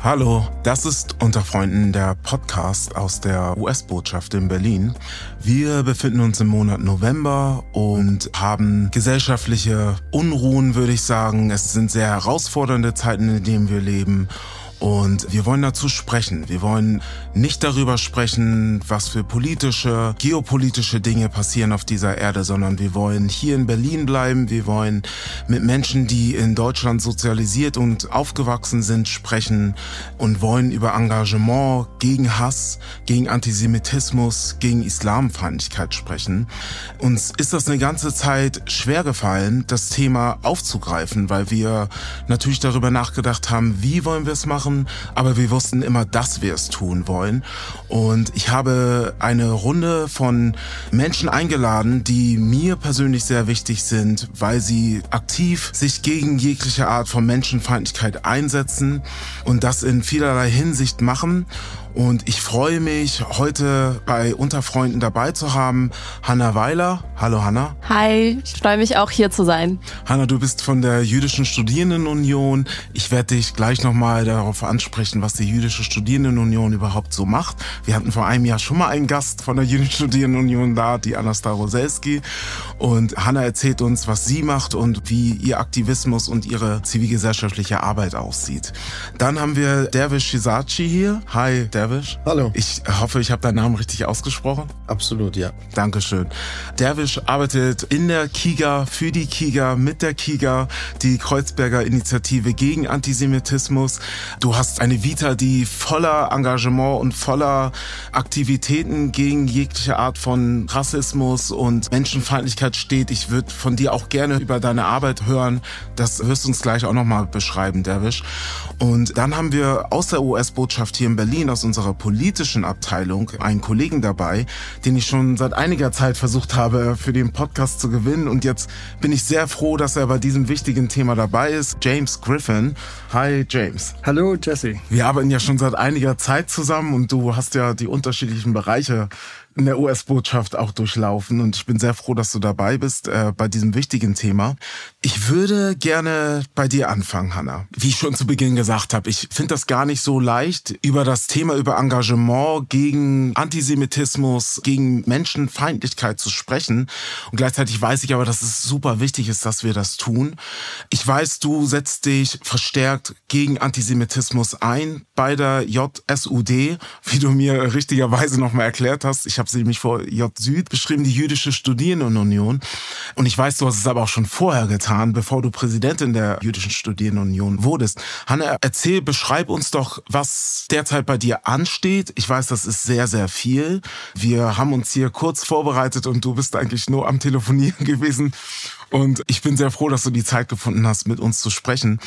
Hallo, das ist Unter Freunden der Podcast aus der US-Botschaft in Berlin. Wir befinden uns im Monat November und haben gesellschaftliche Unruhen, würde ich sagen. Es sind sehr herausfordernde Zeiten, in denen wir leben. Und wir wollen dazu sprechen. Wir wollen nicht darüber sprechen, was für politische, geopolitische Dinge passieren auf dieser Erde, sondern wir wollen hier in Berlin bleiben. Wir wollen mit Menschen, die in Deutschland sozialisiert und aufgewachsen sind, sprechen und wollen über Engagement gegen Hass, gegen Antisemitismus, gegen Islamfeindlichkeit sprechen. Uns ist das eine ganze Zeit schwer gefallen, das Thema aufzugreifen, weil wir natürlich darüber nachgedacht haben, wie wollen wir es machen, aber wir wussten immer, dass wir es tun wollen. Und ich habe eine Runde von Menschen eingeladen, die mir persönlich sehr wichtig sind, weil sie aktiv sich gegen jegliche Art von Menschenfeindlichkeit einsetzen und das in vielerlei Hinsicht machen. Und ich freue mich, heute bei Unterfreunden dabei zu haben Hanna Weiler. Hallo Hanna. Hi, ich freue mich auch hier zu sein. Hanna, du bist von der Jüdischen Studierendenunion. Ich werde dich gleich nochmal darauf ansprechen, was die Jüdische Studierendenunion überhaupt so macht. Wir hatten vor einem Jahr schon mal einen Gast von der Jüdischen Studierendenunion da, die Anastar Roselski. Und Hanna erzählt uns, was sie macht und wie ihr Aktivismus und ihre zivilgesellschaftliche Arbeit aussieht. Dann haben wir Dervish Shizachi hier. Hi, Dervish. Derwisch. Hallo. Ich hoffe, ich habe deinen Namen richtig ausgesprochen. Absolut, ja. Dankeschön. Derwisch arbeitet in der KIGA, für die KIGA, mit der KIGA, die Kreuzberger Initiative gegen Antisemitismus. Du hast eine Vita, die voller Engagement und voller Aktivitäten gegen jegliche Art von Rassismus und Menschenfeindlichkeit steht. Ich würde von dir auch gerne über deine Arbeit hören. Das wirst du uns gleich auch nochmal beschreiben, Derwisch. Und dann haben wir aus der US-Botschaft hier in Berlin, aus unserer politischen Abteilung einen Kollegen dabei, den ich schon seit einiger Zeit versucht habe, für den Podcast zu gewinnen. Und jetzt bin ich sehr froh, dass er bei diesem wichtigen Thema dabei ist. James Griffin. Hi, James. Hallo, Jesse. Wir arbeiten ja schon seit einiger Zeit zusammen und du hast ja die unterschiedlichen Bereiche in der US-Botschaft auch durchlaufen und ich bin sehr froh, dass du dabei bist äh, bei diesem wichtigen Thema. Ich würde gerne bei dir anfangen, Hanna. Wie ich schon zu Beginn gesagt habe, ich finde das gar nicht so leicht, über das Thema, über Engagement gegen Antisemitismus, gegen Menschenfeindlichkeit zu sprechen. Und gleichzeitig weiß ich aber, dass es super wichtig ist, dass wir das tun. Ich weiß, du setzt dich verstärkt gegen Antisemitismus ein bei der JSUD, wie du mir richtigerweise nochmal erklärt hast. Ich habe habe sie nämlich vor J Süd beschrieben, die Jüdische Studierendenunion. Und ich weiß, du hast es aber auch schon vorher getan, bevor du Präsidentin der Jüdischen Studierendenunion wurdest. Hanna, erzähl, beschreib uns doch, was derzeit bei dir ansteht. Ich weiß, das ist sehr, sehr viel. Wir haben uns hier kurz vorbereitet und du bist eigentlich nur am Telefonieren gewesen. Und ich bin sehr froh, dass du die Zeit gefunden hast, mit uns zu sprechen.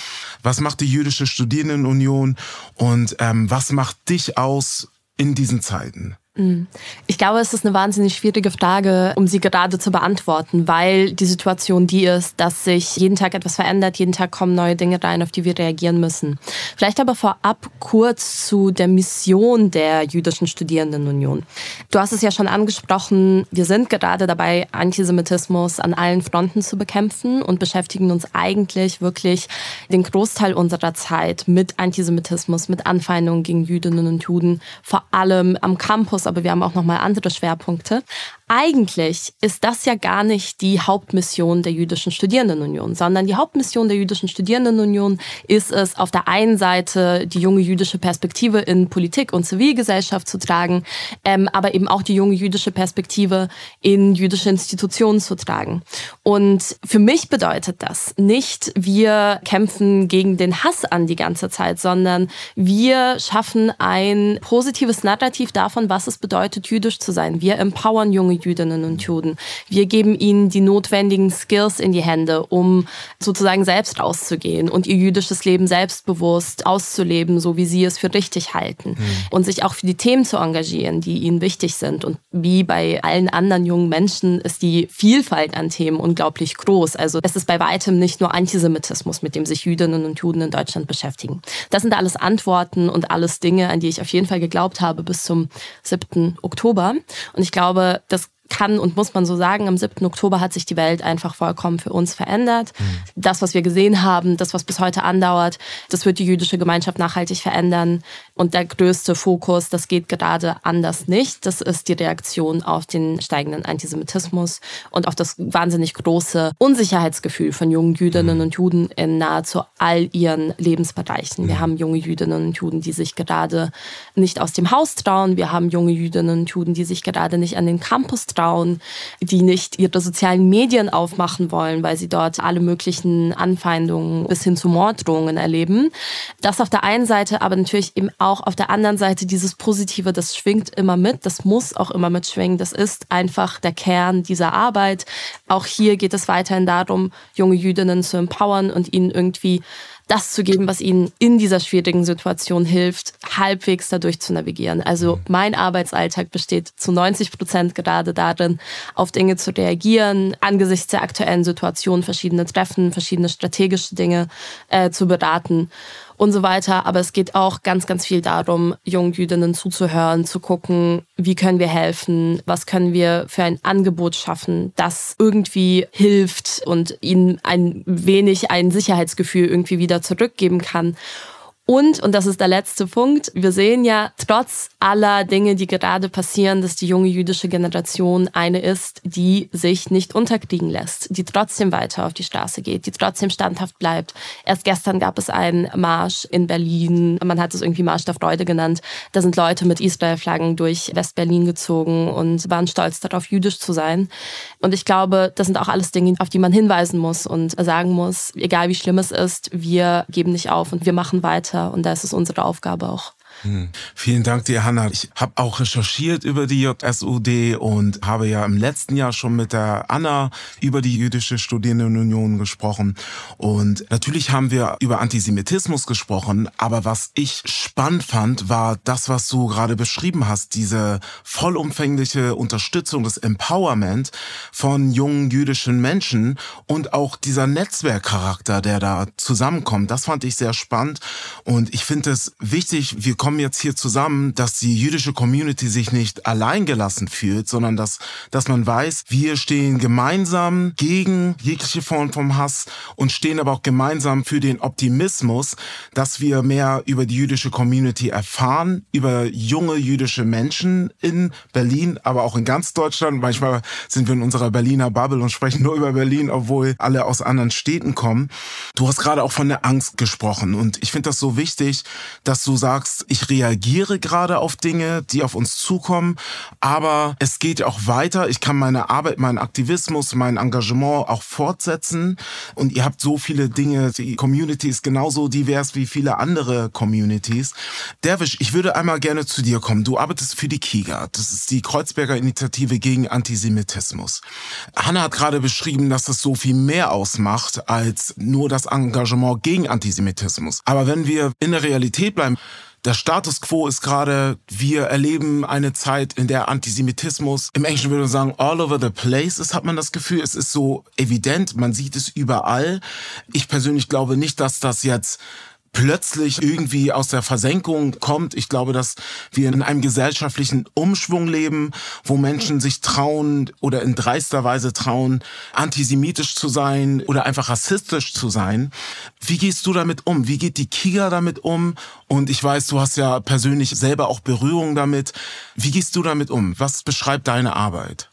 Was macht die Jüdische Studierendenunion und ähm, was macht dich aus in diesen Zeiten? Mm. Ich glaube, es ist eine wahnsinnig schwierige Frage, um sie gerade zu beantworten, weil die Situation die ist, dass sich jeden Tag etwas verändert, jeden Tag kommen neue Dinge rein, auf die wir reagieren müssen. Vielleicht aber vorab kurz zu der Mission der Jüdischen Studierendenunion. Du hast es ja schon angesprochen, wir sind gerade dabei, Antisemitismus an allen Fronten zu bekämpfen und beschäftigen uns eigentlich wirklich den Großteil unserer Zeit mit Antisemitismus, mit Anfeindungen gegen Jüdinnen und Juden, vor allem am Campus Fokus, aber wir haben auch noch mal andere Schwerpunkte. Eigentlich ist das ja gar nicht die Hauptmission der Jüdischen Studierendenunion, sondern die Hauptmission der Jüdischen Studierendenunion ist es, auf der einen Seite die junge jüdische Perspektive in Politik und Zivilgesellschaft zu tragen, ähm, aber eben auch die junge jüdische Perspektive in jüdische Institutionen zu tragen. Und für mich bedeutet das nicht, wir kämpfen gegen den Hass an die ganze Zeit, sondern wir schaffen ein positives Narrativ davon, was es bedeutet, jüdisch zu sein. Wir empowern junge Jüdinnen und Juden. Wir geben ihnen die notwendigen Skills in die Hände, um sozusagen selbst rauszugehen und ihr jüdisches Leben selbstbewusst auszuleben, so wie sie es für richtig halten. Mhm. Und sich auch für die Themen zu engagieren, die ihnen wichtig sind. Und wie bei allen anderen jungen Menschen ist die Vielfalt an Themen unglaublich groß. Also es ist bei weitem nicht nur Antisemitismus, mit dem sich Jüdinnen und Juden in Deutschland beschäftigen. Das sind alles Antworten und alles Dinge, an die ich auf jeden Fall geglaubt habe bis zum 7. Oktober. Und ich glaube, das kann und muss man so sagen, am 7. Oktober hat sich die Welt einfach vollkommen für uns verändert. Mhm. Das, was wir gesehen haben, das, was bis heute andauert, das wird die jüdische Gemeinschaft nachhaltig verändern. Und der größte Fokus, das geht gerade anders nicht. Das ist die Reaktion auf den steigenden Antisemitismus und auf das wahnsinnig große Unsicherheitsgefühl von jungen Jüdinnen mhm. und Juden in nahezu all ihren Lebensbereichen. Wir mhm. haben junge Jüdinnen und Juden, die sich gerade nicht aus dem Haus trauen. Wir haben junge Jüdinnen und Juden, die sich gerade nicht an den Campus trauen Frauen, die nicht ihre sozialen Medien aufmachen wollen, weil sie dort alle möglichen Anfeindungen bis hin zu Morddrohungen erleben. Das auf der einen Seite, aber natürlich eben auch auf der anderen Seite dieses Positive, das schwingt immer mit, das muss auch immer mitschwingen. Das ist einfach der Kern dieser Arbeit. Auch hier geht es weiterhin darum, junge Jüdinnen zu empowern und ihnen irgendwie das zu geben, was ihnen in dieser schwierigen Situation hilft, halbwegs dadurch zu navigieren. Also mhm. mein Arbeitsalltag besteht zu 90 Prozent gerade darin, auf Dinge zu reagieren, angesichts der aktuellen Situation verschiedene Treffen, verschiedene strategische Dinge äh, zu beraten und so weiter. Aber es geht auch ganz, ganz viel darum, jungen Jüdinnen zuzuhören, zu gucken, wie können wir helfen, was können wir für ein Angebot schaffen, das irgendwie hilft und ihnen ein wenig ein Sicherheitsgefühl irgendwie wieder zurückgeben kann. Und, und das ist der letzte Punkt, wir sehen ja trotz aller Dinge, die gerade passieren, dass die junge jüdische Generation eine ist, die sich nicht unterkriegen lässt, die trotzdem weiter auf die Straße geht, die trotzdem standhaft bleibt. Erst gestern gab es einen Marsch in Berlin, man hat es irgendwie Marsch der Freude genannt. Da sind Leute mit Israel-Flaggen durch West-Berlin gezogen und waren stolz darauf, jüdisch zu sein. Und ich glaube, das sind auch alles Dinge, auf die man hinweisen muss und sagen muss, egal wie schlimm es ist, wir geben nicht auf und wir machen weiter und da ist es unsere Aufgabe auch. Hm. Vielen Dank dir, Hanna. Ich habe auch recherchiert über die JSUD und habe ja im letzten Jahr schon mit der Anna über die jüdische Studierendenunion gesprochen. Und natürlich haben wir über Antisemitismus gesprochen, aber was ich spannend fand, war das, was du gerade beschrieben hast, diese vollumfängliche Unterstützung, das Empowerment von jungen jüdischen Menschen und auch dieser Netzwerkcharakter, der da zusammenkommt. Das fand ich sehr spannend und ich finde es wichtig, wir kommen kommen jetzt hier zusammen, dass die jüdische Community sich nicht alleingelassen fühlt, sondern dass, dass man weiß, wir stehen gemeinsam gegen jegliche Form vom Hass und stehen aber auch gemeinsam für den Optimismus, dass wir mehr über die jüdische Community erfahren, über junge jüdische Menschen in Berlin, aber auch in ganz Deutschland. Manchmal sind wir in unserer Berliner Bubble und sprechen nur über Berlin, obwohl alle aus anderen Städten kommen. Du hast gerade auch von der Angst gesprochen und ich finde das so wichtig, dass du sagst, ich reagiere gerade auf Dinge, die auf uns zukommen, aber es geht auch weiter. Ich kann meine Arbeit, meinen Aktivismus, mein Engagement auch fortsetzen und ihr habt so viele Dinge. Die Community ist genauso divers wie viele andere Communities. Derwisch, ich würde einmal gerne zu dir kommen. Du arbeitest für die KIGA. Das ist die Kreuzberger Initiative gegen Antisemitismus. Hanna hat gerade beschrieben, dass das so viel mehr ausmacht als nur das Engagement gegen Antisemitismus. Aber wenn wir in der Realität bleiben, der Status quo ist gerade, wir erleben eine Zeit, in der Antisemitismus, im Englischen würde man sagen, all over the place ist, hat man das Gefühl. Es ist so evident, man sieht es überall. Ich persönlich glaube nicht, dass das jetzt plötzlich irgendwie aus der Versenkung kommt. Ich glaube, dass wir in einem gesellschaftlichen Umschwung leben, wo Menschen sich trauen oder in dreister Weise trauen, antisemitisch zu sein oder einfach rassistisch zu sein. Wie gehst du damit um? Wie geht die Kiga damit um? Und ich weiß, du hast ja persönlich selber auch Berührung damit. Wie gehst du damit um? Was beschreibt deine Arbeit?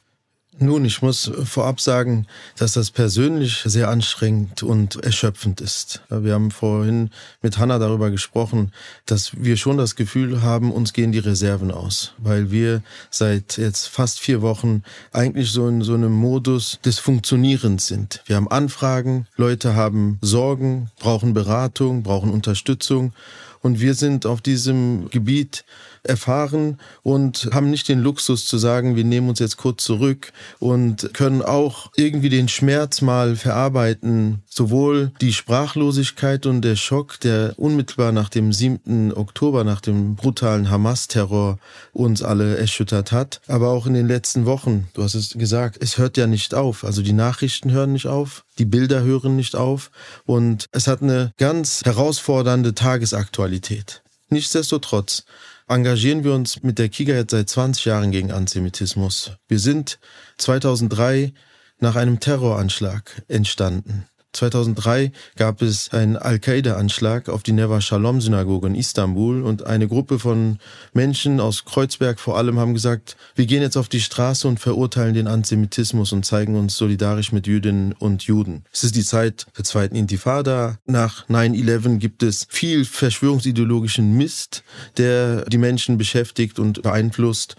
Nun, ich muss vorab sagen, dass das persönlich sehr anstrengend und erschöpfend ist. Wir haben vorhin mit Hanna darüber gesprochen, dass wir schon das Gefühl haben, uns gehen die Reserven aus, weil wir seit jetzt fast vier Wochen eigentlich so in so einem Modus des Funktionierens sind. Wir haben Anfragen, Leute haben Sorgen, brauchen Beratung, brauchen Unterstützung und wir sind auf diesem Gebiet erfahren und haben nicht den Luxus zu sagen, wir nehmen uns jetzt kurz zurück und können auch irgendwie den Schmerz mal verarbeiten. Sowohl die Sprachlosigkeit und der Schock, der unmittelbar nach dem 7. Oktober, nach dem brutalen Hamas-Terror uns alle erschüttert hat, aber auch in den letzten Wochen. Du hast es gesagt, es hört ja nicht auf. Also die Nachrichten hören nicht auf, die Bilder hören nicht auf und es hat eine ganz herausfordernde Tagesaktualität. Nichtsdestotrotz engagieren wir uns mit der Kiga jetzt seit 20 Jahren gegen Antisemitismus. Wir sind 2003 nach einem Terroranschlag entstanden. 2003 gab es einen Al-Qaida-Anschlag auf die Neva Shalom-Synagoge in Istanbul und eine Gruppe von Menschen aus Kreuzberg vor allem haben gesagt, wir gehen jetzt auf die Straße und verurteilen den Antisemitismus und zeigen uns solidarisch mit Jüdinnen und Juden. Es ist die Zeit der zweiten Intifada. Nach 9-11 gibt es viel verschwörungsideologischen Mist, der die Menschen beschäftigt und beeinflusst.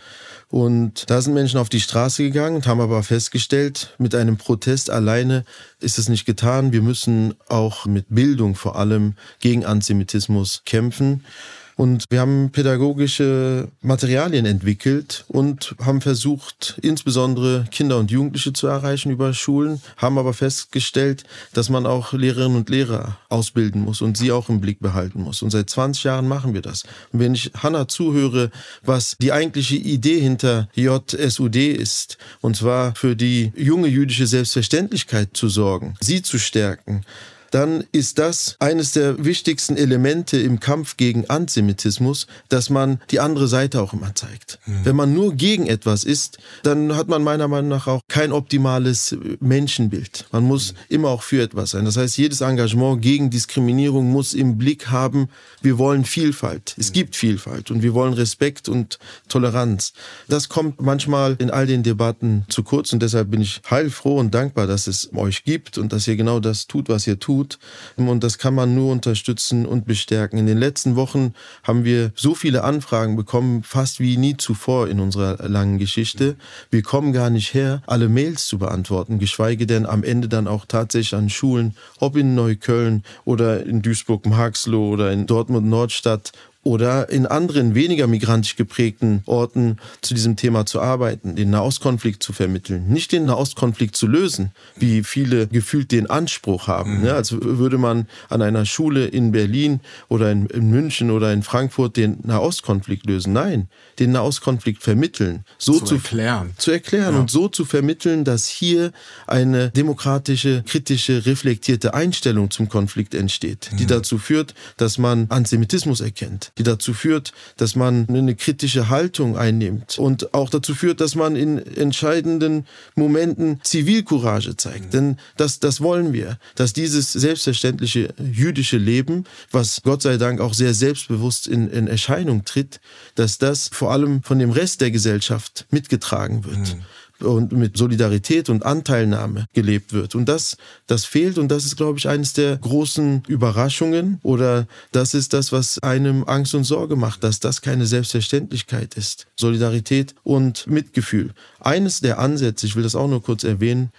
Und da sind Menschen auf die Straße gegangen und haben aber festgestellt, mit einem Protest alleine ist es nicht getan. Wir müssen auch mit Bildung vor allem gegen Antisemitismus kämpfen. Und wir haben pädagogische Materialien entwickelt und haben versucht, insbesondere Kinder und Jugendliche zu erreichen über Schulen, haben aber festgestellt, dass man auch Lehrerinnen und Lehrer ausbilden muss und sie auch im Blick behalten muss. Und seit 20 Jahren machen wir das. Und wenn ich Hanna zuhöre, was die eigentliche Idee hinter JSUD ist, und zwar für die junge jüdische Selbstverständlichkeit zu sorgen, sie zu stärken, dann ist das eines der wichtigsten Elemente im Kampf gegen Antisemitismus, dass man die andere Seite auch immer zeigt. Mhm. Wenn man nur gegen etwas ist, dann hat man meiner Meinung nach auch kein optimales Menschenbild. Man muss mhm. immer auch für etwas sein. Das heißt, jedes Engagement gegen Diskriminierung muss im Blick haben, wir wollen Vielfalt. Es mhm. gibt Vielfalt und wir wollen Respekt und Toleranz. Das kommt manchmal in all den Debatten zu kurz und deshalb bin ich heilfroh und dankbar, dass es euch gibt und dass ihr genau das tut, was ihr tut tut. Und das kann man nur unterstützen und bestärken. In den letzten Wochen haben wir so viele Anfragen bekommen, fast wie nie zuvor in unserer langen Geschichte. Wir kommen gar nicht her, alle Mails zu beantworten, geschweige denn am Ende dann auch tatsächlich an Schulen, ob in Neukölln oder in Duisburg-Marxloh oder in Dortmund-Nordstadt oder in anderen weniger migrantisch geprägten Orten zu diesem Thema zu arbeiten, den Nahostkonflikt zu vermitteln, nicht den Nahostkonflikt zu lösen, wie viele gefühlt den Anspruch haben, mhm. ne? als würde man an einer Schule in Berlin oder in, in München oder in Frankfurt den Nahostkonflikt lösen. Nein, den Nahostkonflikt vermitteln, so zu, zu erklären, zu erklären ja. und so zu vermitteln, dass hier eine demokratische, kritische, reflektierte Einstellung zum Konflikt entsteht, die mhm. dazu führt, dass man Antisemitismus erkennt, die dazu führt, dass man eine kritische Haltung einnimmt und auch dazu führt, dass man in entscheidenden Momenten Zivilcourage zeigt. Mhm. Denn das, das wollen wir, dass dieses selbstverständliche jüdische Leben, was Gott sei Dank auch sehr selbstbewusst in, in Erscheinung tritt, dass das vor allem von dem Rest der Gesellschaft mitgetragen wird. Mhm und mit Solidarität und Anteilnahme gelebt wird. Und das, das fehlt und das ist, glaube ich, eines der großen Überraschungen oder das ist das, was einem Angst und Sorge macht, dass das keine Selbstverständlichkeit ist. Solidarität und Mitgefühl. Eines der Ansätze, ich will das auch nur kurz erwähnen,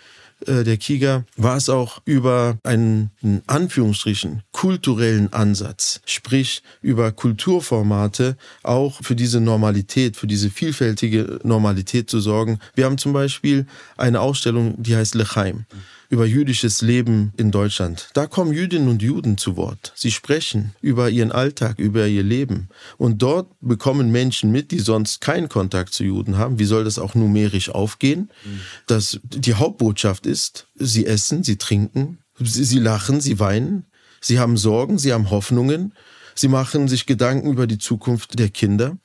äh, der Kiga war es auch über einen, in Anführungsstrichen, kulturellen Ansatz, sprich über Kulturformate auch für diese Normalität, für diese vielfältige Normalität zu sorgen. Wir haben zum Beispiel eine Ausstellung, die heißt Lechaim über jüdisches Leben in Deutschland. Da kommen Jüdinnen und Juden zu Wort. Sie sprechen über ihren Alltag, über ihr Leben. Und dort bekommen Menschen mit, die sonst keinen Kontakt zu Juden haben. Wie soll das auch numerisch aufgehen? Dass die Hauptbotschaft ist, sie essen, sie trinken, sie, sie lachen, sie weinen, sie haben Sorgen, sie haben Hoffnungen, sie machen sich Gedanken über die Zukunft der Kinder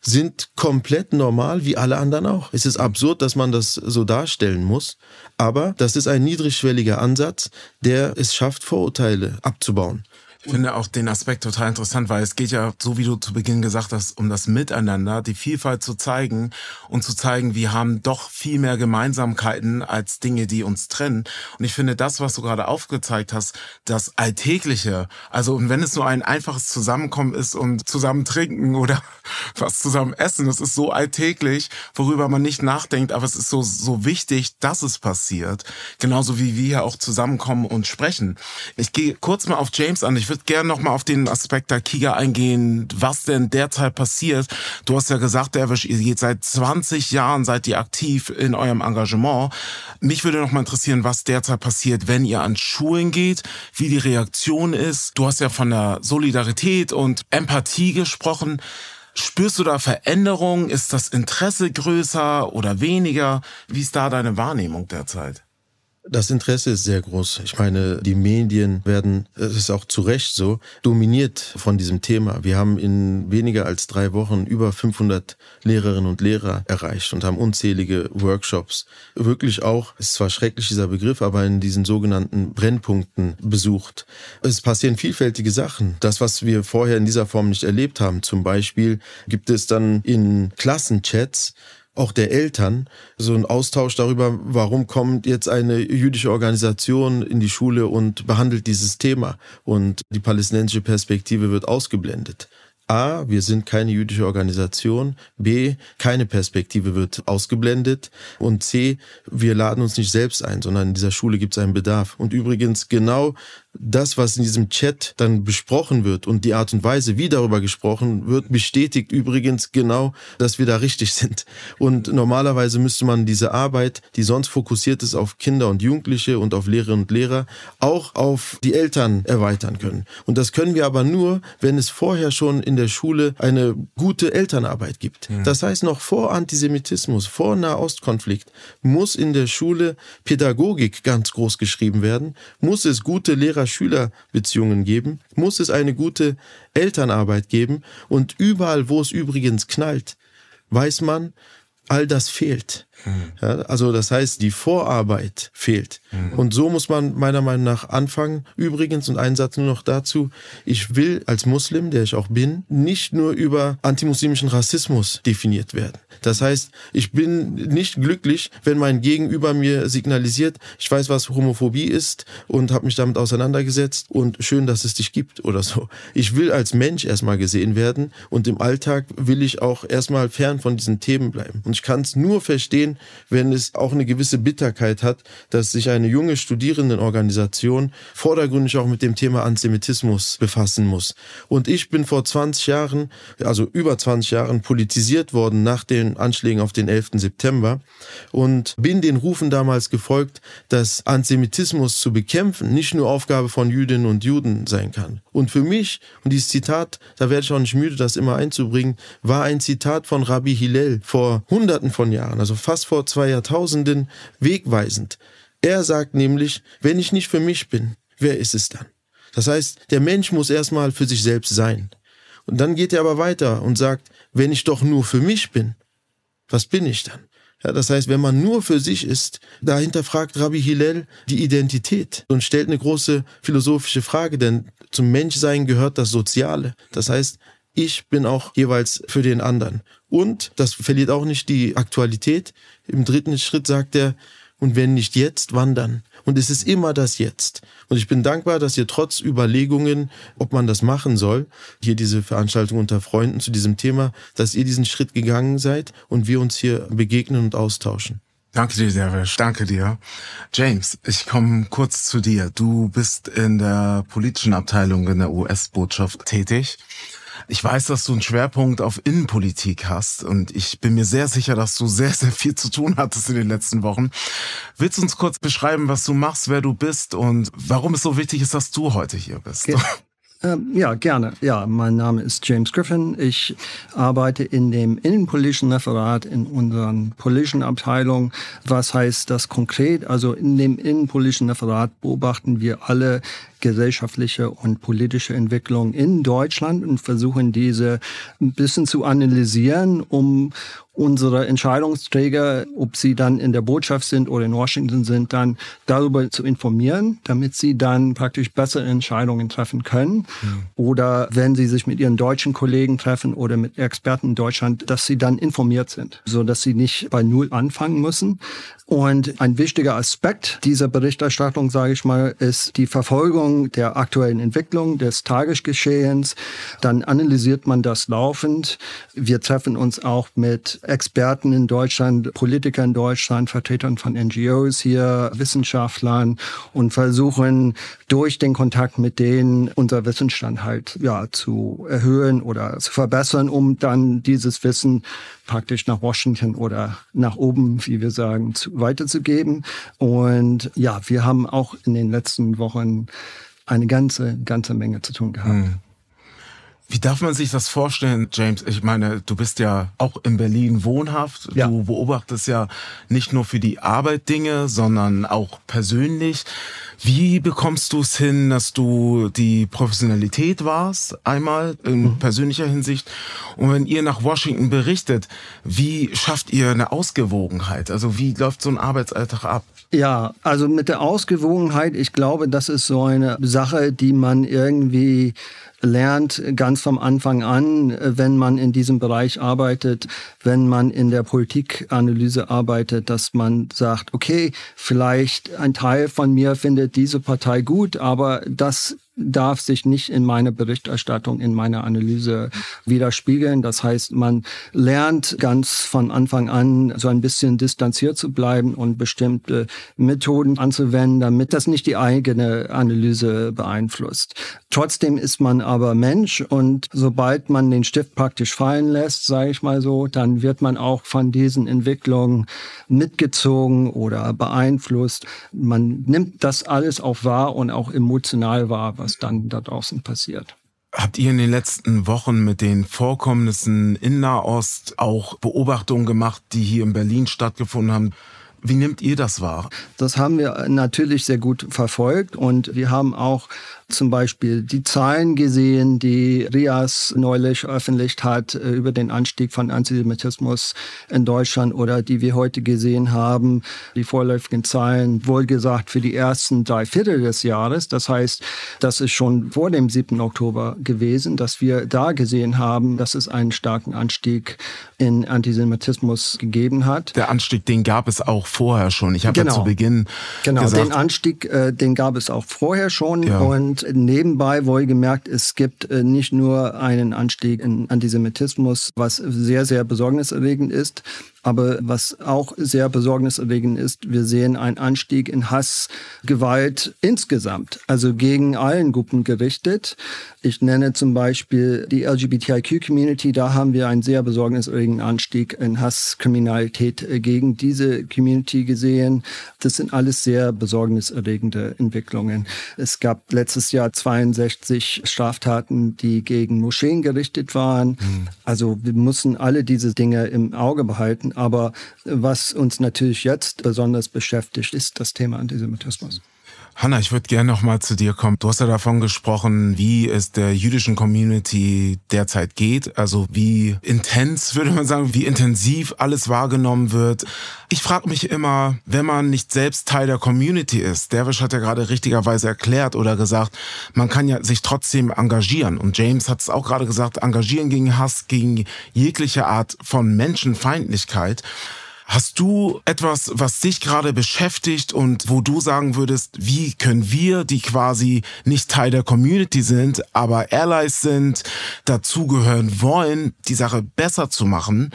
sind komplett normal wie alle anderen auch. Es ist absurd, dass man das so darstellen muss, aber das ist ein niedrigschwelliger Ansatz, der es schafft, Vorurteile abzubauen. Ich finde auch den Aspekt total interessant, weil es geht ja, so wie du zu Beginn gesagt hast, um das Miteinander, die Vielfalt zu zeigen und zu zeigen, wir haben doch viel mehr Gemeinsamkeiten als Dinge, die uns trennen. Und ich finde das, was du gerade aufgezeigt hast, das Alltägliche, also wenn es nur ein einfaches Zusammenkommen ist und zusammen trinken oder was zusammen essen, das ist so alltäglich, worüber man nicht nachdenkt, aber es ist so, so wichtig, dass es passiert. Genauso wie wir hier auch zusammenkommen und sprechen. Ich gehe kurz mal auf James an. Ich Ich würde gerne nochmal auf den Aspekt der Kiga eingehen, was denn derzeit passiert. Du hast ja gesagt, Erwisch, ihr geht seit 20 Jahren, seid ihr aktiv in eurem Engagement. Mich würde nochmal interessieren, was derzeit passiert, wenn ihr an Schulen geht, wie die Reaktion ist. Du hast ja von der Solidarität und Empathie gesprochen. Spürst du da Veränderungen? Ist das Interesse größer oder weniger? Wie ist da deine Wahrnehmung derzeit? Das Interesse ist sehr groß. Ich meine, die Medien werden, es ist auch zu Recht so, dominiert von diesem Thema. Wir haben in weniger als drei Wochen über 500 Lehrerinnen und Lehrer erreicht und haben unzählige Workshops. Wirklich auch, es ist zwar schrecklich dieser Begriff, aber in diesen sogenannten Brennpunkten besucht. Es passieren vielfältige Sachen. Das, was wir vorher in dieser Form nicht erlebt haben. Zum Beispiel gibt es dann in Klassenchats auch der Eltern, so ein Austausch darüber, warum kommt jetzt eine jüdische Organisation in die Schule und behandelt dieses Thema und die palästinensische Perspektive wird ausgeblendet. A, wir sind keine jüdische Organisation. B, keine Perspektive wird ausgeblendet. Und C, wir laden uns nicht selbst ein, sondern in dieser Schule gibt es einen Bedarf. Und übrigens genau das, was in diesem Chat dann besprochen wird und die Art und Weise, wie darüber gesprochen wird, bestätigt übrigens genau, dass wir da richtig sind. Und normalerweise müsste man diese Arbeit, die sonst fokussiert ist auf Kinder und Jugendliche und auf Lehrerinnen und Lehrer, auch auf die Eltern erweitern können. Und das können wir aber nur, wenn es vorher schon in der Schule eine gute Elternarbeit gibt. Mhm. Das heißt, noch vor Antisemitismus, vor Nahostkonflikt muss in der Schule Pädagogik ganz groß geschrieben werden, muss es gute Lehrer Lehrer-Schüler-Beziehungen geben, muss es eine gute Elternarbeit geben und überall, wo es übrigens knallt, weiß man, all das fehlt. Ja, also das heißt, die Vorarbeit fehlt. Mhm. Und so muss man meiner Meinung nach anfangen. Übrigens, und ein Satz nur noch dazu, ich will als Muslim, der ich auch bin, nicht nur über antimuslimischen Rassismus definiert werden. Das heißt, ich bin nicht glücklich, wenn mein Gegenüber mir signalisiert, ich weiß, was Homophobie ist und habe mich damit auseinandergesetzt und schön, dass es dich gibt oder so. Ich will als Mensch erstmal gesehen werden und im Alltag will ich auch erstmal fern von diesen Themen bleiben. Und ich kann es nur verstehen, verstehen, wenn es auch eine gewisse Bitterkeit hat, dass sich eine junge Studierendenorganisation vordergründig auch mit dem Thema Antisemitismus befassen muss. Und ich bin vor 20 Jahren, also über 20 Jahren, politisiert worden nach den Anschlägen auf den 11. September und bin den Rufen damals gefolgt, dass Antisemitismus zu bekämpfen nicht nur Aufgabe von Jüdinnen und Juden sein kann. Und für mich, und dieses Zitat, da werde ich auch nicht müde, das immer einzubringen, war ein Zitat von Rabbi Hillel vor hunderten von Jahren, also fast vor zwei Jahrtausenden, wegweisend. Er sagt nämlich, wenn ich nicht für mich bin, wer ist es dann? Das heißt, der Mensch muss erstmal für sich selbst sein. Und dann geht er aber weiter und sagt, wenn ich doch nur für mich bin, was bin ich dann? Ja, das heißt, wenn man nur für sich ist, dahinter fragt Rabbi Hillel die Identität und stellt eine große philosophische Frage, denn zum Menschsein gehört das Soziale. Das heißt, ich bin auch jeweils für den anderen. Und, das verliert auch nicht die Aktualität, im dritten Schritt sagt er, und wenn nicht jetzt, wann dann? Und es ist immer das Jetzt. Und ich bin dankbar, dass ihr trotz Überlegungen, ob man das machen soll, hier diese Veranstaltung unter Freunden zu diesem Thema, dass ihr diesen Schritt gegangen seid und wir uns hier begegnen und austauschen. Danke dir, Derwisch. Danke dir. James, ich komme kurz zu dir. Du bist in der politischen Abteilung in der US-Botschaft tätig. Ich weiß, dass du einen Schwerpunkt auf Innenpolitik hast und ich bin mir sehr sicher, dass du sehr, sehr viel zu tun hattest in den letzten Wochen. Willst du uns kurz beschreiben, was du machst, wer du bist und warum es so wichtig ist, dass du heute hier bist? Ja. Ähm, ja, gerne. Ja, mein Name ist James Griffin. Ich arbeite in dem innenpolitischen Referat in unseren politischen Abteilung. Was heißt das konkret? Also in dem innenpolitischen Referat beobachten wir alle gesellschaftliche und politische Entwicklung in Deutschland und versuchen diese ein bisschen zu analysieren, um unsere Entscheidungsträger, ob sie dann in der Botschaft sind oder in Washington sind, dann darüber zu informieren, damit sie dann praktisch bessere Entscheidungen treffen können. Ja. Oder wenn sie sich mit ihren deutschen Kollegen treffen oder mit Experten in Deutschland, dass sie dann informiert sind, so dass sie nicht bei Null anfangen müssen. Und ein wichtiger Aspekt dieser Berichterstattung, sage ich mal, ist die Verfolgung der aktuellen Entwicklung des Tagesgeschehens. Dann analysiert man das laufend. Wir treffen uns auch mit Experten in Deutschland, Politiker in Deutschland, Vertretern von NGOs hier, Wissenschaftlern und versuchen durch den Kontakt mit denen unser Wissensstand halt ja zu erhöhen oder zu verbessern, um dann dieses Wissen praktisch nach Washington oder nach oben, wie wir sagen, zu, weiterzugeben. Und ja, wir haben auch in den letzten Wochen eine ganze, ganze Menge zu tun gehabt. Hm. Wie darf man sich das vorstellen, James? Ich meine, du bist ja auch in Berlin wohnhaft. Ja. Du beobachtest ja nicht nur für die Arbeit Dinge, sondern auch persönlich. Wie bekommst du es hin, dass du die Professionalität warst, einmal in mhm. persönlicher Hinsicht? Und wenn ihr nach Washington berichtet, wie schafft ihr eine Ausgewogenheit? Also wie läuft so ein Arbeitsalltag ab? Ja, also mit der Ausgewogenheit, ich glaube, das ist so eine Sache, die man irgendwie lernt ganz vom Anfang an, wenn man in diesem Bereich arbeitet, wenn man in der Politikanalyse arbeitet, dass man sagt, okay, vielleicht ein Teil von mir findet diese Partei gut, aber das darf sich nicht in meiner Berichterstattung, in meiner Analyse widerspiegeln. Das heißt, man lernt ganz von Anfang an so ein bisschen distanziert zu bleiben und bestimmte Methoden anzuwenden, damit das nicht die eigene Analyse beeinflusst. Trotzdem ist man aber Mensch und sobald man den Stift praktisch fallen lässt, sage ich mal so, dann wird man auch von diesen Entwicklungen mitgezogen oder beeinflusst. Man nimmt das alles auch wahr und auch emotional wahr, was dann da draußen passiert. Habt ihr in den letzten Wochen mit den Vorkommnissen in Nahost auch Beobachtungen gemacht, die hier in Berlin stattgefunden haben? Wie nehmt ihr das wahr? Das haben wir natürlich sehr gut verfolgt und wir haben auch zum Beispiel die Zahlen gesehen, die RIAS neulich veröffentlicht hat äh, über den Anstieg von Antisemitismus in Deutschland oder die wir heute gesehen haben, die vorläufigen Zahlen, wohlgesagt für die ersten drei Viertel des Jahres. Das heißt, das ist schon vor dem 7. Oktober gewesen, dass wir da gesehen haben, dass es einen starken Anstieg in Antisemitismus gegeben hat. Der Anstieg, den gab es auch vorher schon. Ich habe genau. ja zu Beginn genau, gesagt, den Anstieg, äh, den gab es auch vorher schon ja. und und nebenbei wohlgemerkt, es gibt äh, nicht nur einen Anstieg in Antisemitismus, was sehr, sehr besorgniserregend ist, aber was auch sehr besorgniserregend ist, wir sehen einen Anstieg in Hass, Gewalt insgesamt, also gegen allen Gruppen gerichtet. Ich nenne zum Beispiel die LGBTIQ-Community, da haben wir einen sehr besorgniserregenden Anstieg in Hasskriminalität äh, gegen diese Community gesehen. Das sind alles sehr besorgniserregende Entwicklungen. Es gab letztes Jahr 62 Straftaten, die gegen Moscheen gerichtet waren. Mhm. Also wir müssen alle diese Dinge im Auge behalten. Aber was uns natürlich jetzt besonders beschäftigt, ist das Thema Antisemitismus. Hanna, ich würde gerne noch mal zu dir kommen. Du hast ja davon gesprochen, wie es der jüdischen Community derzeit geht. Also wie intens, würde man sagen, wie intensiv alles wahrgenommen wird. Ich frage mich immer, wenn man nicht selbst Teil der Community ist, Derwisch hat ja gerade richtigerweise erklärt oder gesagt, man kann ja sich trotzdem engagieren. Und James hat es auch gerade gesagt, engagieren gegen Hass, gegen jegliche Art von Menschenfeindlichkeit. Hast du etwas, was dich gerade beschäftigt und wo du sagen würdest, wie können wir, die quasi nicht Teil der Community sind, aber Allies sind, dazugehören wollen, die Sache besser zu machen?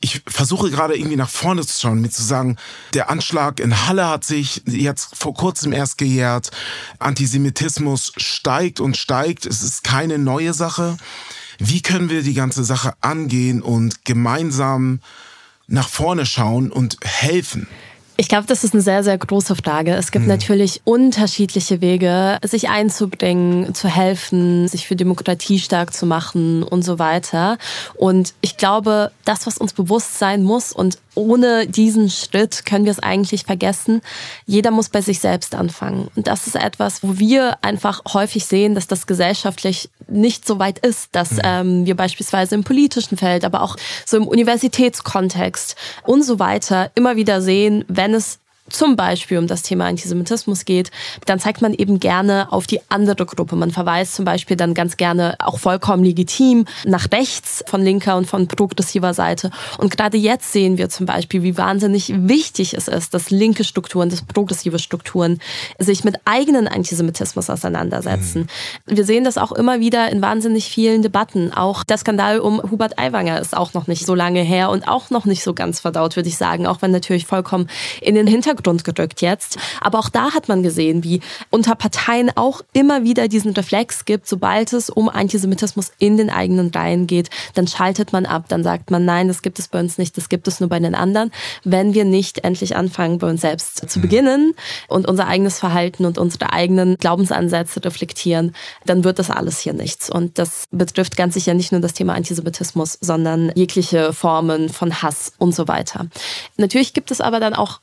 ich versuche gerade irgendwie nach vorne zu schauen, mir zu sagen, der Anschlag in Halle hat sich jetzt vor kurzem erst gejährt. Antisemitismus steigt und steigt. Es ist keine neue Sache. Wie können wir die ganze Sache angehen und gemeinsam nach vorne schauen und helfen? Ich glaube, das ist eine sehr, sehr große Frage. Es gibt mhm. natürlich unterschiedliche Wege, sich einzubringen, zu helfen, sich für Demokratie stark zu machen und so weiter. Und ich glaube, das, was uns bewusst sein muss und ohne diesen Schritt können wir es eigentlich vergessen. Jeder muss bei sich selbst anfangen. Und das ist etwas, wo wir einfach häufig sehen, dass das gesellschaftlich nicht so weit ist, dass mhm. ähm, wir beispielsweise im politischen Feld, aber auch so im Universitätskontext und so weiter immer wieder sehen, wenn es zum Beispiel um das Thema Antisemitismus geht, dann zeigt man eben gerne auf die andere Gruppe. Man verweist zum Beispiel dann ganz gerne auch vollkommen legitim nach rechts von linker und von progressiver Seite. Und gerade jetzt sehen wir zum Beispiel, wie wahnsinnig wichtig es ist, dass linke Strukturen, dass progressive Strukturen sich mit eigenen Antisemitismus auseinandersetzen. Mhm. Wir sehen das auch immer wieder in wahnsinnig vielen Debatten. Auch der Skandal um Hubert Aiwanger ist auch noch nicht so lange her und auch noch nicht so ganz verdaut, würde ich sagen, auch wenn natürlich vollkommen in den Hintergrund Hintergrund gerückt jetzt. Aber auch da hat man gesehen, wie unter Parteien auch immer wieder diesen Reflex gibt, sobald es um Antisemitismus in den eigenen Reihen geht, dann schaltet man ab, dann sagt man, nein, das gibt es bei uns nicht, das gibt es nur bei den anderen. Wenn wir nicht endlich anfangen, bei uns selbst zu beginnen und unser eigenes Verhalten und unsere eigenen Glaubensansätze reflektieren, dann wird das alles hier nichts. Und das betrifft ganz sicher nicht nur das Thema Antisemitismus, sondern jegliche Formen von Hass und so weiter. Natürlich gibt es aber dann auch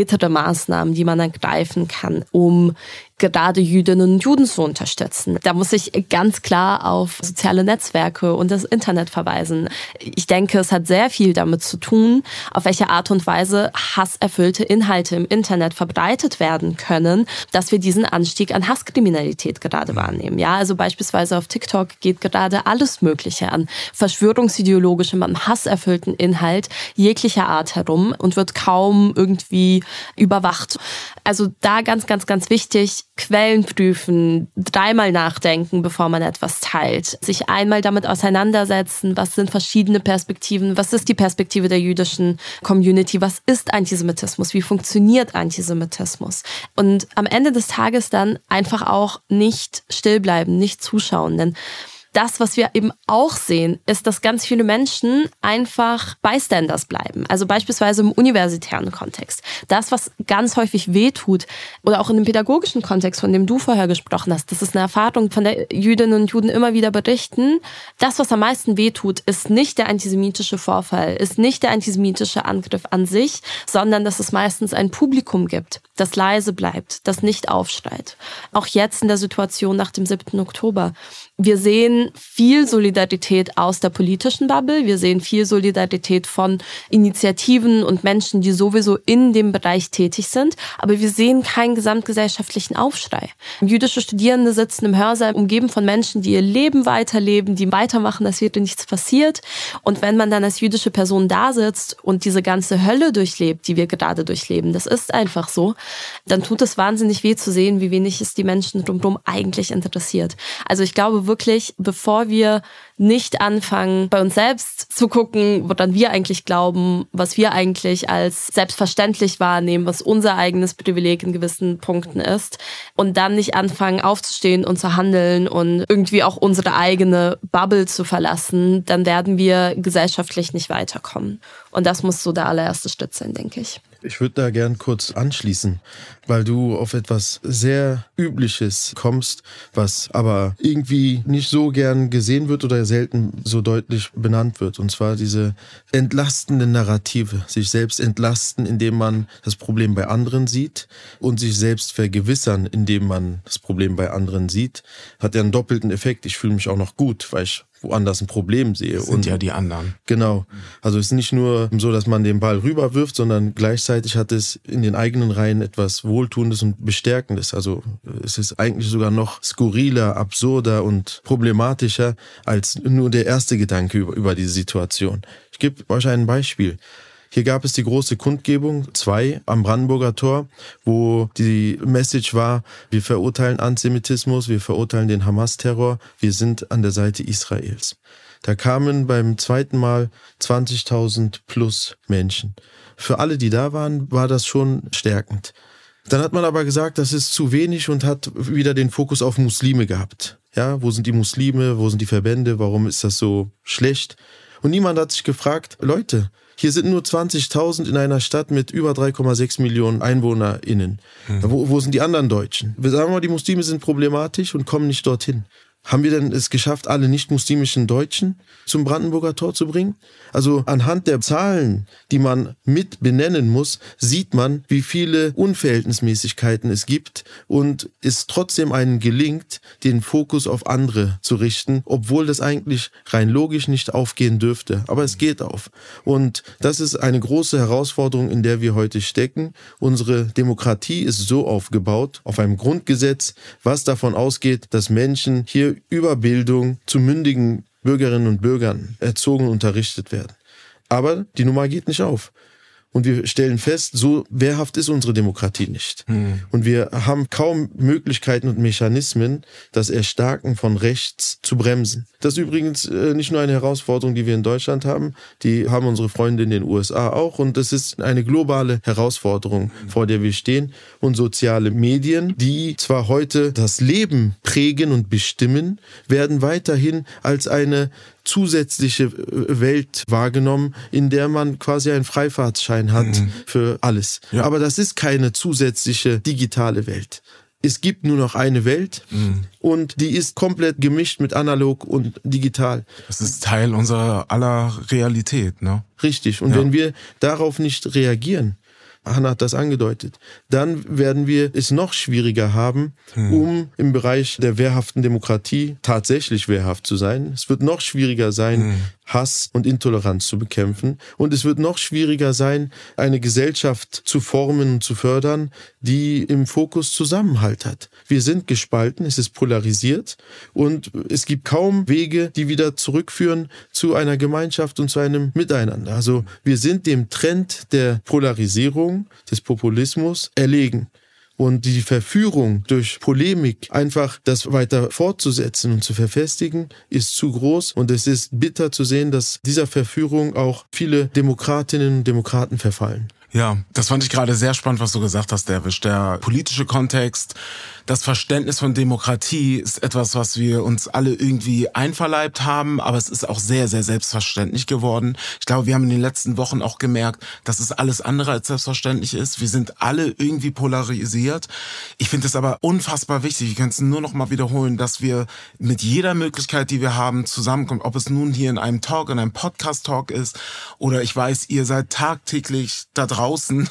konkretere Maßnahmen, die man ergreifen kann, um gerade Jüdinnen und Juden zu unterstützen. Da muss ich ganz klar auf soziale Netzwerke und das Internet verweisen. Ich denke, es hat sehr viel damit zu tun, auf welche Art und Weise hasserfüllte Inhalte im Internet verbreitet werden können, dass wir diesen Anstieg an Hasskriminalität gerade wahrnehmen. Ja, also beispielsweise auf TikTok geht gerade alles Mögliche an verschwörungsideologischem, an hasserfüllten Inhalt jeglicher Art herum und wird kaum irgendwie überwacht. Also da ganz, ganz, ganz wichtig, Quellen prüfen, dreimal nachdenken, bevor man etwas teilt, sich einmal damit auseinandersetzen, was sind verschiedene Perspektiven, was ist die Perspektive der jüdischen Community, was ist Antisemitismus, wie funktioniert Antisemitismus. Und am Ende des Tages dann einfach auch nicht stillbleiben, nicht zuschauen, denn das, was wir eben auch sehen, ist, dass ganz viele Menschen einfach Bystanders bleiben. Also beispielsweise im universitären Kontext. Das, was ganz häufig wehtut oder auch in dem pädagogischen Kontext, von dem du vorher gesprochen hast, das ist eine Erfahrung, von der Jüdinnen und Juden immer wieder berichten. Das, was am meisten wehtut, ist nicht der antisemitische Vorfall, ist nicht der antisemitische Angriff an sich, sondern dass es meistens ein Publikum gibt, das leise bleibt, das nicht aufschreit. Auch jetzt in der Situation nach dem 7. Oktober. Wir sehen viel Solidarität aus der politischen Bubble. Wir sehen viel Solidarität von Initiativen und Menschen, die sowieso in dem Bereich tätig sind. Aber wir sehen keinen gesamtgesellschaftlichen Aufschrei. Jüdische Studierende sitzen im Hörsaal umgeben von Menschen, die ihr Leben weiterleben, die weitermachen, als wäre nichts passiert. Und wenn man dann als jüdische Person da sitzt und diese ganze Hölle durchlebt, die wir gerade durchleben, das ist einfach so, dann tut es wahnsinnig weh zu sehen, wie wenig es die Menschen drumherum eigentlich interessiert. Also ich glaube wirklich, bevor wir nicht anfangen, bei uns selbst zu gucken, woran wir eigentlich glauben, was wir eigentlich als selbstverständlich wahrnehmen, was unser eigenes Privileg in gewissen Punkten ist, und dann nicht anfangen aufzustehen und zu handeln und irgendwie auch unsere eigene Bubble zu verlassen, dann werden wir gesellschaftlich nicht weiterkommen. Und das muss so der allererste Schritt sein, denke ich. Ich würde da gern kurz anschließen, weil du auf etwas sehr Übliches kommst, was aber irgendwie nicht so gern gesehen wird oder selten so deutlich benannt wird. Und zwar diese entlastende Narrative. Sich selbst entlasten, indem man das Problem bei anderen sieht und sich selbst vergewissern, indem man das Problem bei anderen sieht, hat ja einen doppelten Effekt. Ich fühle mich auch noch gut, weil ich woanders ein Problem sehe. Das sind und ja die anderen. Genau. Also es ist nicht nur so, dass man den Ball rüberwirft, sondern gleichzeitig hat es in den eigenen Reihen etwas Wohltuendes und Bestärkendes. Also es ist eigentlich sogar noch skurriler, absurder und problematischer als nur der erste Gedanke über, über diese Situation. Ich gebe euch ein Beispiel. Hier gab es die große Kundgebung 2 am Brandenburger Tor, wo die Message war, wir verurteilen Antisemitismus, wir verurteilen den Hamas-Terror, wir sind an der Seite Israels. Da kamen beim zweiten Mal 20.000 plus Menschen. Für alle, die da waren, war das schon stärkend. Dann hat man aber gesagt, das ist zu wenig und hat wieder den Fokus auf Muslime gehabt. Ja, wo sind die Muslime? Wo sind die Verbände? Warum ist das so schlecht? Und niemand hat sich gefragt, Leute, hier sind nur 20.000 in einer Stadt mit über 3,6 Millionen EinwohnerInnen. Mhm. Wo, wo sind die anderen Deutschen? Wir sagen mal, die Muslime sind problematisch und kommen nicht dorthin. Haben wir denn es geschafft, alle nicht-muslimischen Deutschen zum Brandenburger Tor zu bringen? Also anhand der Zahlen, die man mit benennen muss, sieht man, wie viele Unverhältnismäßigkeiten es gibt und es trotzdem einen gelingt, den Fokus auf andere zu richten, obwohl das eigentlich rein logisch nicht aufgehen dürfte. Aber es geht auf. Und das ist eine große Herausforderung, in der wir heute stecken. Unsere Demokratie ist so aufgebaut, auf einem Grundgesetz, was davon ausgeht, dass Menschen hier über Bildung zu mündigen Bürgerinnen und Bürgern erzogen und unterrichtet werden. Aber die Nummer geht nicht auf. Und wir stellen fest, so wehrhaft ist unsere Demokratie nicht. Hm. Und wir haben kaum Möglichkeiten und Mechanismen, das Erstarken von rechts zu bremsen. Das ist übrigens äh, nicht nur eine Herausforderung, die wir in Deutschland haben, die haben unsere Freunde in den USA auch. Und das ist eine globale Herausforderung, vor der wir stehen. Und soziale Medien, die zwar heute das Leben prägen und bestimmen, werden weiterhin als eine zusätzliche äh, Welt wahrgenommen, in der man quasi einen Freifahrtsschein hat mhm. für alles. Ja. Aber das ist keine zusätzliche digitale Welt. Es gibt nur noch eine Welt mhm. und die ist komplett gemischt mit analog und digital. Das ist Teil unserer aller Realität, ne? Richtig. Und ja. wenn wir darauf nicht reagieren, Hanna hat das angedeutet. Dann werden wir es noch schwieriger haben, hm. um im Bereich der wehrhaften Demokratie tatsächlich wehrhaft zu sein. Es wird noch schwieriger sein, hm. Hass und Intoleranz zu bekämpfen. Und es wird noch schwieriger sein, eine Gesellschaft zu formen und zu fördern, die im Fokus Zusammenhalt hat. Wir sind gespalten, es ist polarisiert und es gibt kaum Wege, die wieder zurückführen zu einer Gemeinschaft und zu einem Miteinander. Also wir sind dem Trend der Polarisierung, des Populismus erlegen und die Verführung durch Polemik einfach das weiter fortzusetzen und zu verfestigen, ist zu groß und es ist bitter zu sehen, dass dieser Verführung auch viele Demokratinnen und Demokraten verfallen. Ja, das fand ich gerade sehr spannend, was du gesagt hast, Derwisch. Der politische Kontext, das Verständnis von Demokratie ist etwas, was wir uns alle irgendwie einverleibt haben, aber es ist auch sehr, sehr selbstverständlich geworden. Ich glaube, wir haben in den letzten Wochen auch gemerkt, dass es alles andere als selbstverständlich ist. Wir sind alle irgendwie polarisiert. Ich finde es aber unfassbar wichtig, ich kann es nur noch mal wiederholen, dass wir mit jeder Möglichkeit, die wir haben, zusammenkommen. Ob es nun hier in einem Talk, in einem Podcast-Talk ist oder ich weiß, ihr seid tagtäglich da draußen draußen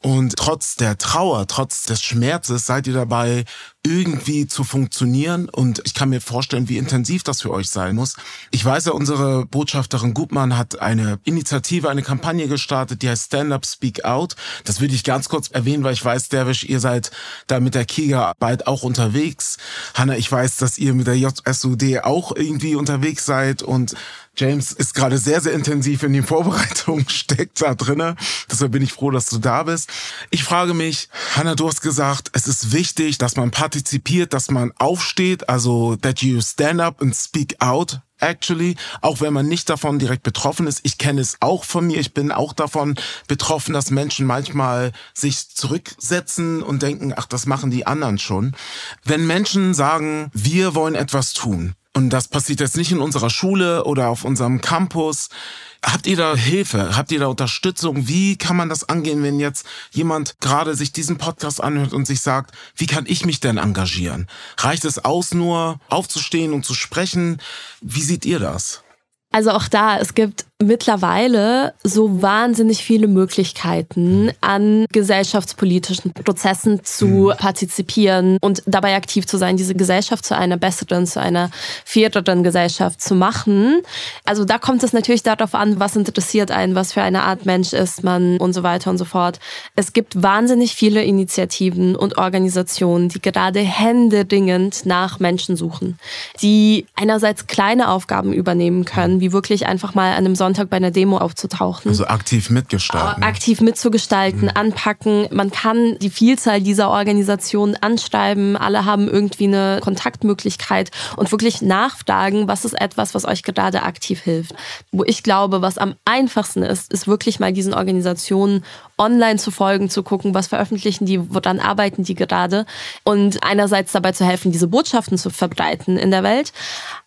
und trotz der Trauer, trotz des Schmerzes seid ihr dabei, irgendwie zu funktionieren und ich kann mir vorstellen, wie intensiv das für euch sein muss. Ich weiß ja, unsere Botschafterin Gutmann hat eine Initiative, eine Kampagne gestartet, die heißt Stand Up Speak Out. Das würde ich ganz kurz erwähnen, weil ich weiß, Derwisch, ihr seid da mit der Kiga bald auch unterwegs. Hanna, ich weiß, dass ihr mit der JSUD auch irgendwie unterwegs seid und James ist gerade sehr, sehr intensiv in die Vorbereitung, steckt da drinne. Deshalb bin ich froh, dass du da bist. Ich frage mich, Hannah, du hast gesagt, es ist wichtig, dass man partizipiert, dass man aufsteht, also that you stand up and speak out actually, auch wenn man nicht davon direkt betroffen ist. Ich kenne es auch von mir. Ich bin auch davon betroffen, dass Menschen manchmal sich zurücksetzen und denken, ach, das machen die anderen schon. Wenn Menschen sagen, wir wollen etwas tun, und das passiert jetzt nicht in unserer Schule oder auf unserem Campus. Habt ihr da Hilfe? Habt ihr da Unterstützung? Wie kann man das angehen, wenn jetzt jemand gerade sich diesen Podcast anhört und sich sagt, wie kann ich mich denn engagieren? Reicht es aus, nur aufzustehen und zu sprechen? Wie seht ihr das? Also auch da, es gibt mittlerweile so wahnsinnig viele Möglichkeiten, an gesellschaftspolitischen Prozessen zu mhm. partizipieren und dabei aktiv zu sein, diese Gesellschaft zu einer besseren, zu einer faireren Gesellschaft zu machen. Also da kommt es natürlich darauf an, was interessiert einen, was für eine Art Mensch ist man und so weiter und so fort. Es gibt wahnsinnig viele Initiativen und Organisationen, die gerade händeringend nach Menschen suchen, die einerseits kleine Aufgaben übernehmen können, wie wirklich einfach mal an einem Sonntag Sonntag bei einer Demo aufzutauchen. Also aktiv mitgestalten. Aktiv mitzugestalten, mhm. anpacken. Man kann die Vielzahl dieser Organisationen anschreiben. Alle haben irgendwie eine Kontaktmöglichkeit und wirklich nachfragen, was ist etwas, was euch gerade aktiv hilft. Wo ich glaube, was am einfachsten ist, ist wirklich mal diesen Organisationen online zu folgen, zu gucken, was veröffentlichen die, woran arbeiten die gerade und einerseits dabei zu helfen, diese Botschaften zu verbreiten in der Welt.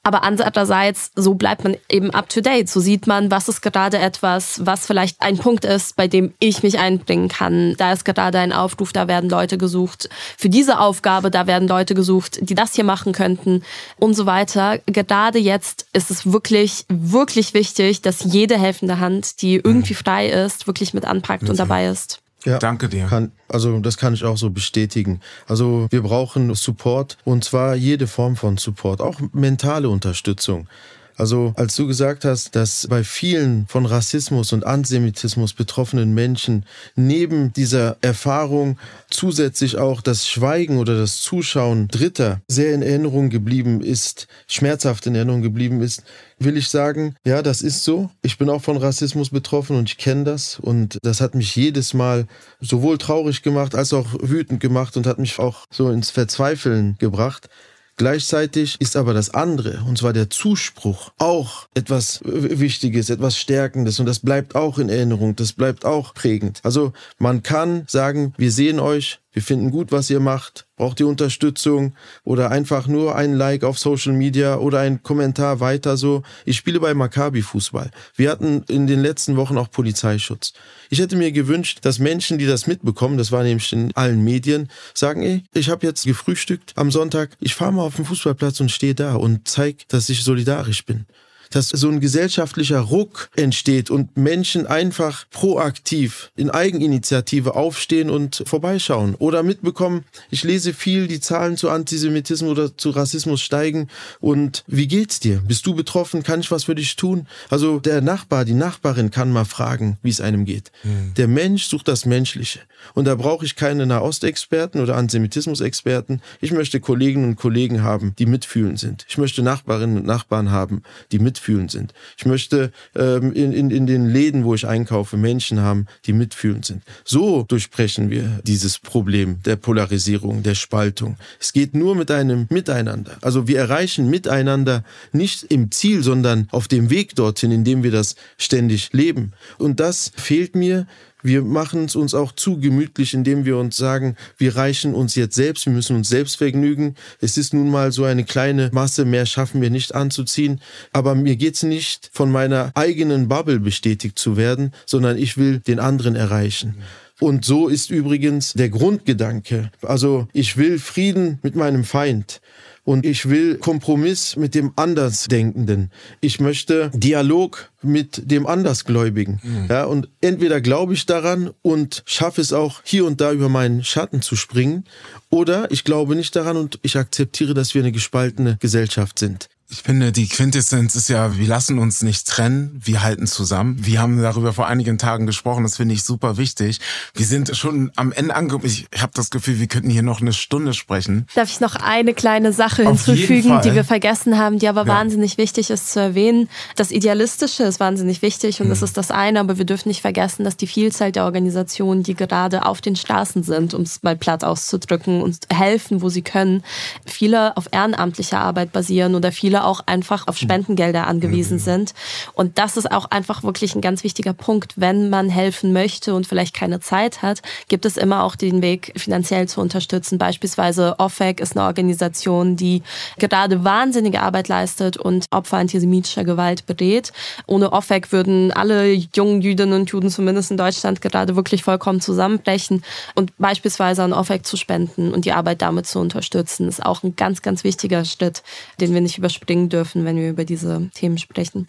Aber andererseits, so bleibt man eben up to date. So sieht man, was ist gerade etwas, was vielleicht ein Punkt ist, bei dem ich mich einbringen kann. Da ist gerade ein Aufruf, da werden Leute gesucht für diese Aufgabe, da werden Leute gesucht, die das hier machen könnten und so weiter. Gerade jetzt ist es wirklich, wirklich wichtig, dass jede helfende Hand, die irgendwie frei ist, wirklich mit anpackt und dabei ist. Ja, Danke dir. Kann, also das kann ich auch so bestätigen. Also wir brauchen Support und zwar jede Form von Support, auch mentale Unterstützung. Also als du gesagt hast, dass bei vielen von Rassismus und Antisemitismus betroffenen Menschen neben dieser Erfahrung zusätzlich auch das Schweigen oder das Zuschauen Dritter sehr in Erinnerung geblieben ist, schmerzhaft in Erinnerung geblieben ist, will ich sagen, ja, das ist so. Ich bin auch von Rassismus betroffen und ich kenne das und das hat mich jedes Mal sowohl traurig gemacht als auch wütend gemacht und hat mich auch so ins Verzweifeln gebracht. Gleichzeitig ist aber das andere, und zwar der Zuspruch, auch etwas Wichtiges, etwas Stärkendes und das bleibt auch in Erinnerung, das bleibt auch prägend. Also man kann sagen, wir sehen euch, wir finden gut, was ihr macht, braucht ihr Unterstützung oder einfach nur ein Like auf Social Media oder ein Kommentar weiter so. Ich spiele bei Maccabi Fußball. Wir hatten in den letzten Wochen auch Polizeischutz. Ich hätte mir gewünscht, dass Menschen, die das mitbekommen, das war nämlich in allen Medien, sagen, ey, ich habe jetzt gefrühstückt am Sonntag, ich fahre mal auf den Fußballplatz und stehe da und zeig, dass ich solidarisch bin dass so ein gesellschaftlicher Ruck entsteht und Menschen einfach proaktiv in Eigeninitiative aufstehen und vorbeischauen oder mitbekommen, ich lese viel, die Zahlen zu Antisemitismus oder zu Rassismus steigen und wie geht's dir? Bist du betroffen? Kann ich was für dich tun? Also der Nachbar, die Nachbarin kann mal fragen, wie es einem geht. Mhm. Der Mensch sucht das Menschliche und da brauche ich keine Nahostexperten oder Antisemitismus-Experten. Ich möchte Kolleginnen und Kollegen haben, die mitfühlend sind. Ich möchte Nachbarinnen und Nachbarn haben, die mitfühlend mitfühlend sind. Ich möchte ähm, in, in, in den Läden, wo ich einkaufe, Menschen haben, die mitfühlend sind. So durchbrechen wir dieses Problem der Polarisierung, der Spaltung. Es geht nur mit einem Miteinander. Also wir erreichen Miteinander nicht im Ziel, sondern auf dem Weg dorthin, indem wir das ständig leben. Und das fehlt mir wir machen es uns auch zu gemütlich, indem wir uns sagen, wir reichen uns jetzt selbst, wir müssen uns selbst vergnügen. Es ist nun mal so eine kleine Masse, mehr schaffen wir nicht anzuziehen. Aber mir geht's nicht, von meiner eigenen Bubble bestätigt zu werden, sondern ich will den anderen erreichen. Und so ist übrigens der Grundgedanke. Also ich will Frieden mit meinem Feind und ich will Kompromiss mit dem Andersdenkenden. Ich möchte Dialog mit dem Andersgläubigen. Mhm. Ja, und entweder glaube ich daran und schaffe es auch hier und da über meinen Schatten zu springen, oder ich glaube nicht daran und ich akzeptiere, dass wir eine gespaltene Gesellschaft sind. Ich finde, die Quintessenz ist ja, wir lassen uns nicht trennen, wir halten zusammen. Wir haben darüber vor einigen Tagen gesprochen, das finde ich super wichtig. Wir sind schon am Ende angekommen. Ich habe das Gefühl, wir könnten hier noch eine Stunde sprechen. Darf ich noch eine kleine Sache Auf hinzufügen, die wir vergessen haben, die aber ja. wahnsinnig wichtig ist zu erwähnen? Das Idealistische ist wahnsinnig wichtig und hm. das ist das eine, aber wir dürfen nicht vergessen, dass die Vielzahl der Organisationen, die gerade auf den Straßen sind, um es mal platt auszudrücken, uns helfen, wo sie können, viele auf ehrenamtlicher Arbeit basieren oder viele auch einfach auf Spendengelder angewiesen mhm. sind. Und das ist auch einfach wirklich ein ganz wichtiger Punkt. Wenn man helfen möchte und vielleicht keine Zeit hat, gibt es immer auch den Weg, finanziell zu unterstützen. Beispielsweise OFEC ist eine Organisation, die gerade wahnsinnige Arbeit leistet und Opfer antisemitischer Gewalt berät. Ohne OFEC würden alle jungen Jüdinnen und Juden, zumindest in Deutschland, gerade wirklich vollkommen zusammenbrechen. Und beispielsweise an OFEC zu spenden und die Arbeit damit zu unterstützen, ist auch ein ganz, ganz wichtiger Schritt, den wir nicht überspringen bringen dürfen, wenn wir über diese Themen sprechen.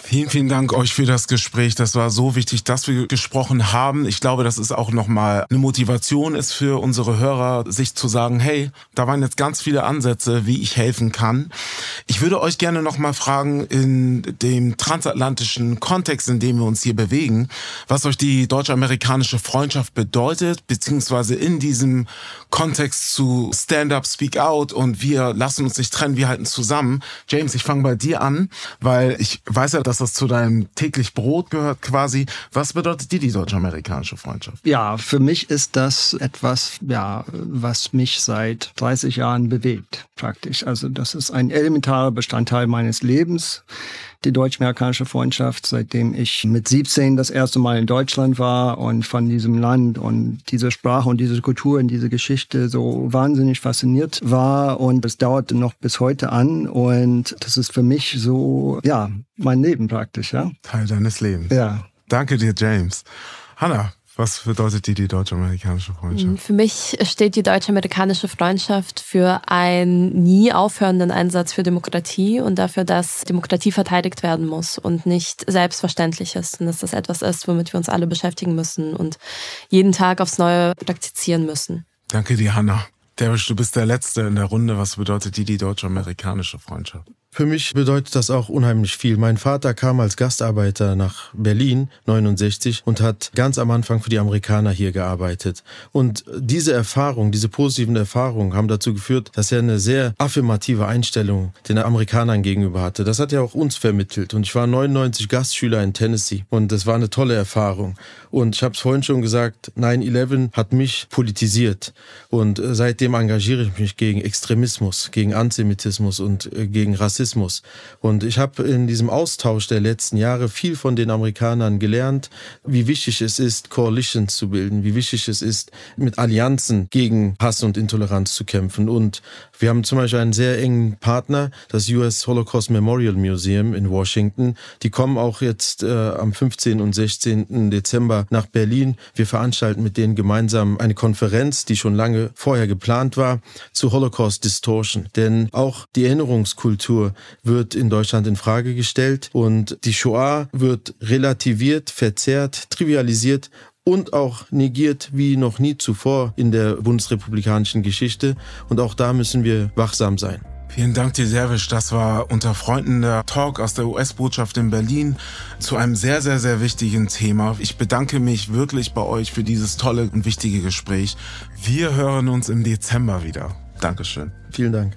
Vielen, vielen Dank euch für das Gespräch. Das war so wichtig, dass wir gesprochen haben. Ich glaube, dass es auch nochmal eine Motivation ist für unsere Hörer, sich zu sagen, hey, da waren jetzt ganz viele Ansätze, wie ich helfen kann. Ich würde euch gerne nochmal fragen, in dem transatlantischen Kontext, in dem wir uns hier bewegen, was euch die deutsch-amerikanische Freundschaft bedeutet, beziehungsweise in diesem Kontext zu Stand Up, Speak Out und wir lassen uns nicht trennen, wir halten zusammen. James, ich fange bei dir an, weil ich weiß ja, dass das zu deinem täglich Brot gehört quasi. Was bedeutet dir die deutsch-amerikanische Freundschaft? Ja, für mich ist das etwas, ja, was mich seit 30 Jahren bewegt, praktisch. Also das ist ein elementarer Bestandteil meines Lebens die deutsch-amerikanische Freundschaft, seitdem ich mit 17 das erste Mal in Deutschland war und von diesem Land und dieser Sprache und diese Kultur und diese Geschichte so wahnsinnig fasziniert war. Und es dauerte noch bis heute an. Und das ist für mich so, ja, mein Leben praktisch, ja. Teil deines Lebens. Ja. Danke dir, James. Hanna, was bedeutet dir die deutsch-amerikanische Freundschaft? Für mich steht die deutsch-amerikanische Freundschaft für einen nie aufhörenden Einsatz für Demokratie und dafür, dass Demokratie verteidigt werden muss und nicht selbstverständlich ist und dass das etwas ist, womit wir uns alle beschäftigen müssen und jeden Tag aufs Neue praktizieren müssen. Danke dir, Hanna. Derwisch, du bist der Letzte in der Runde. Was bedeutet dir die deutsch-amerikanische Freundschaft? Für mich bedeutet das auch unheimlich viel. Mein Vater kam als Gastarbeiter nach Berlin 69 und hat ganz am Anfang für die Amerikaner hier gearbeitet. Und diese Erfahrung, diese positiven Erfahrungen haben dazu geführt, dass er eine sehr affirmative Einstellung den Amerikanern gegenüber hatte. Das hat er auch uns vermittelt. Und ich war 99 Gastschüler in Tennessee und das war eine tolle Erfahrung. Und ich habe es vorhin schon gesagt, 9-11 hat mich politisiert. Und seitdem engagiere ich mich gegen Extremismus, gegen Antisemitismus und äh, gegen Rassismus. Rassismus. Und ich habe in diesem Austausch der letzten Jahre viel von den Amerikanern gelernt, wie wichtig es ist, Coalitions zu bilden, wie wichtig es ist, mit Allianzen gegen Hass und Intoleranz zu kämpfen. Und wir haben zum Beispiel einen sehr engen Partner, das US Holocaust Memorial Museum in Washington. Die kommen auch jetzt äh, am 15. und 16. Dezember nach Berlin. Wir veranstalten mit denen gemeinsam eine Konferenz, die schon lange vorher geplant war, zu Holocaust Distortion. Denn auch die Erinnerungskultur wird in Deutschland in Frage gestellt und die Shoah wird relativiert, verzerrt, trivialisiert und auch negiert wie noch nie zuvor in der bundesrepublikanischen Geschichte. Und auch da müssen wir wachsam sein. Vielen Dank dir, Servisch. Das war unter Freunden der Talk aus der US-Botschaft in Berlin zu einem sehr, sehr, sehr wichtigen Thema. Ich bedanke mich wirklich bei euch für dieses tolle und wichtige Gespräch. Wir hören uns im Dezember wieder. Dankeschön. Vielen Dank.